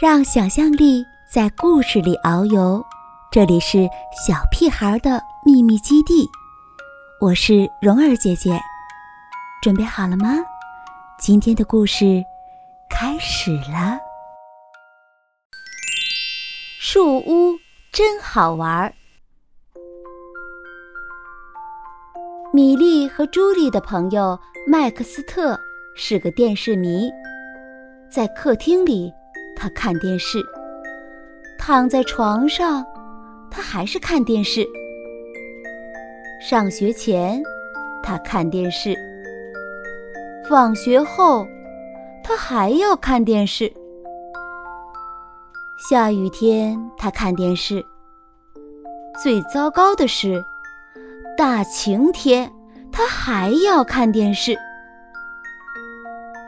让想象力在故事里遨游。这里是小屁孩的秘密基地，我是蓉儿姐姐，准备好了吗？今天的故事开始了。树屋真好玩。米莉和朱莉的朋友麦克斯特是个电视迷，在客厅里。他看电视，躺在床上，他还是看电视。上学前，他看电视；放学后，他还要看电视。下雨天，他看电视。最糟糕的是，大晴天，他还要看电视。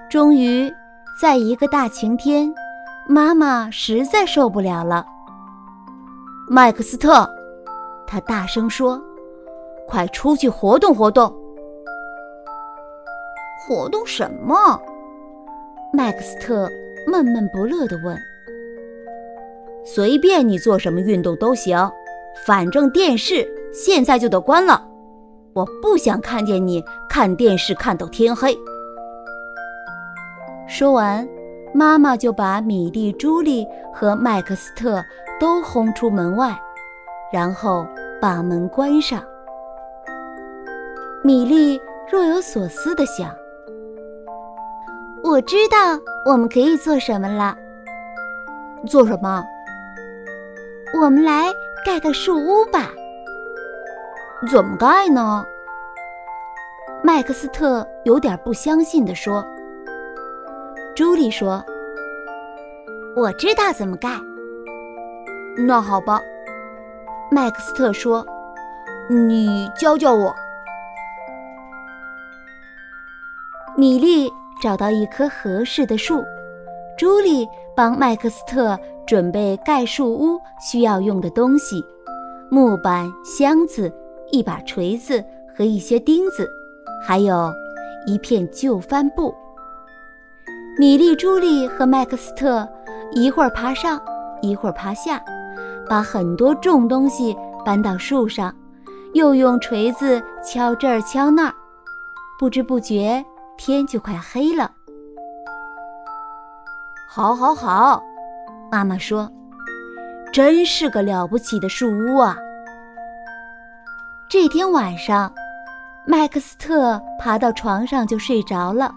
终于，在一个大晴天。妈妈实在受不了了，麦克斯特，他大声说：“快出去活动活动！”活动什么？麦克斯特闷闷不乐地问。“随便你做什么运动都行，反正电视现在就得关了。我不想看见你看电视看到天黑。”说完。妈妈就把米莉、朱莉和麦克斯特都轰出门外，然后把门关上。米莉若有所思地想：“我知道我们可以做什么了。做什么？我们来盖个树屋吧。怎么盖呢？”麦克斯特有点不相信地说。朱莉说：“我知道怎么盖。”那好吧，麦克斯特说：“你教教我。”米莉找到一棵合适的树，朱莉帮麦克斯特准备盖树屋需要用的东西：木板、箱子、一把锤子和一些钉子，还有一片旧帆布。米莉、朱莉和麦克斯特一会儿爬上，一会儿爬下，把很多重东西搬到树上，又用锤子敲这儿敲那儿。不知不觉，天就快黑了。好，好，好，妈妈说：“真是个了不起的树屋啊！”这天晚上，麦克斯特爬到床上就睡着了，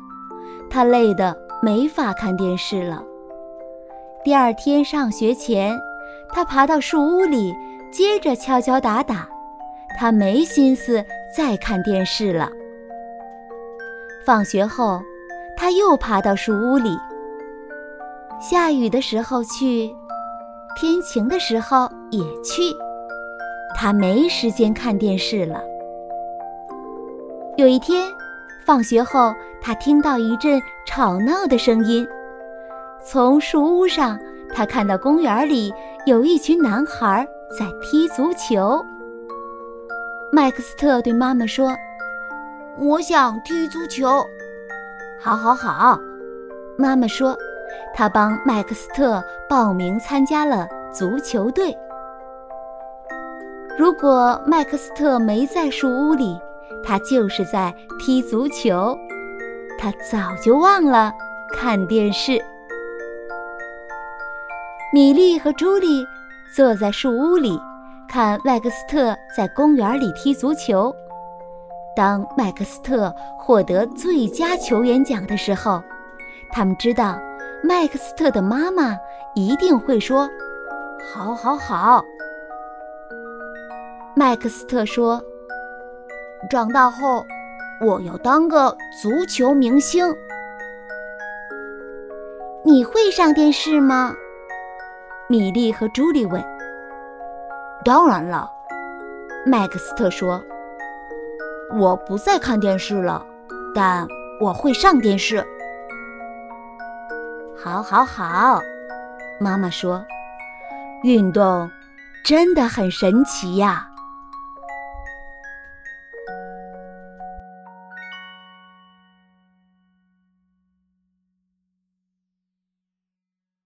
他累得。没法看电视了。第二天上学前，他爬到树屋里，接着敲敲打打。他没心思再看电视了。放学后，他又爬到树屋里。下雨的时候去，天晴的时候也去。他没时间看电视了。有一天，放学后。他听到一阵吵闹的声音，从树屋上，他看到公园里有一群男孩在踢足球。麦克斯特对妈妈说：“我想踢足球。”“好，好，好。”妈妈说，她帮麦克斯特报名参加了足球队。如果麦克斯特没在树屋里，他就是在踢足球。他早就忘了看电视。米莉和朱莉坐在树屋里，看麦克斯特在公园里踢足球。当麦克斯特获得最佳球员奖的时候，他们知道麦克斯特的妈妈一定会说：“好，好，好。”麦克斯特说：“长大后。”我要当个足球明星。你会上电视吗？米莉和朱莉问。当然了，麦克斯特说。我不再看电视了，但我会上电视。好，好，好，妈妈说。运动真的很神奇呀。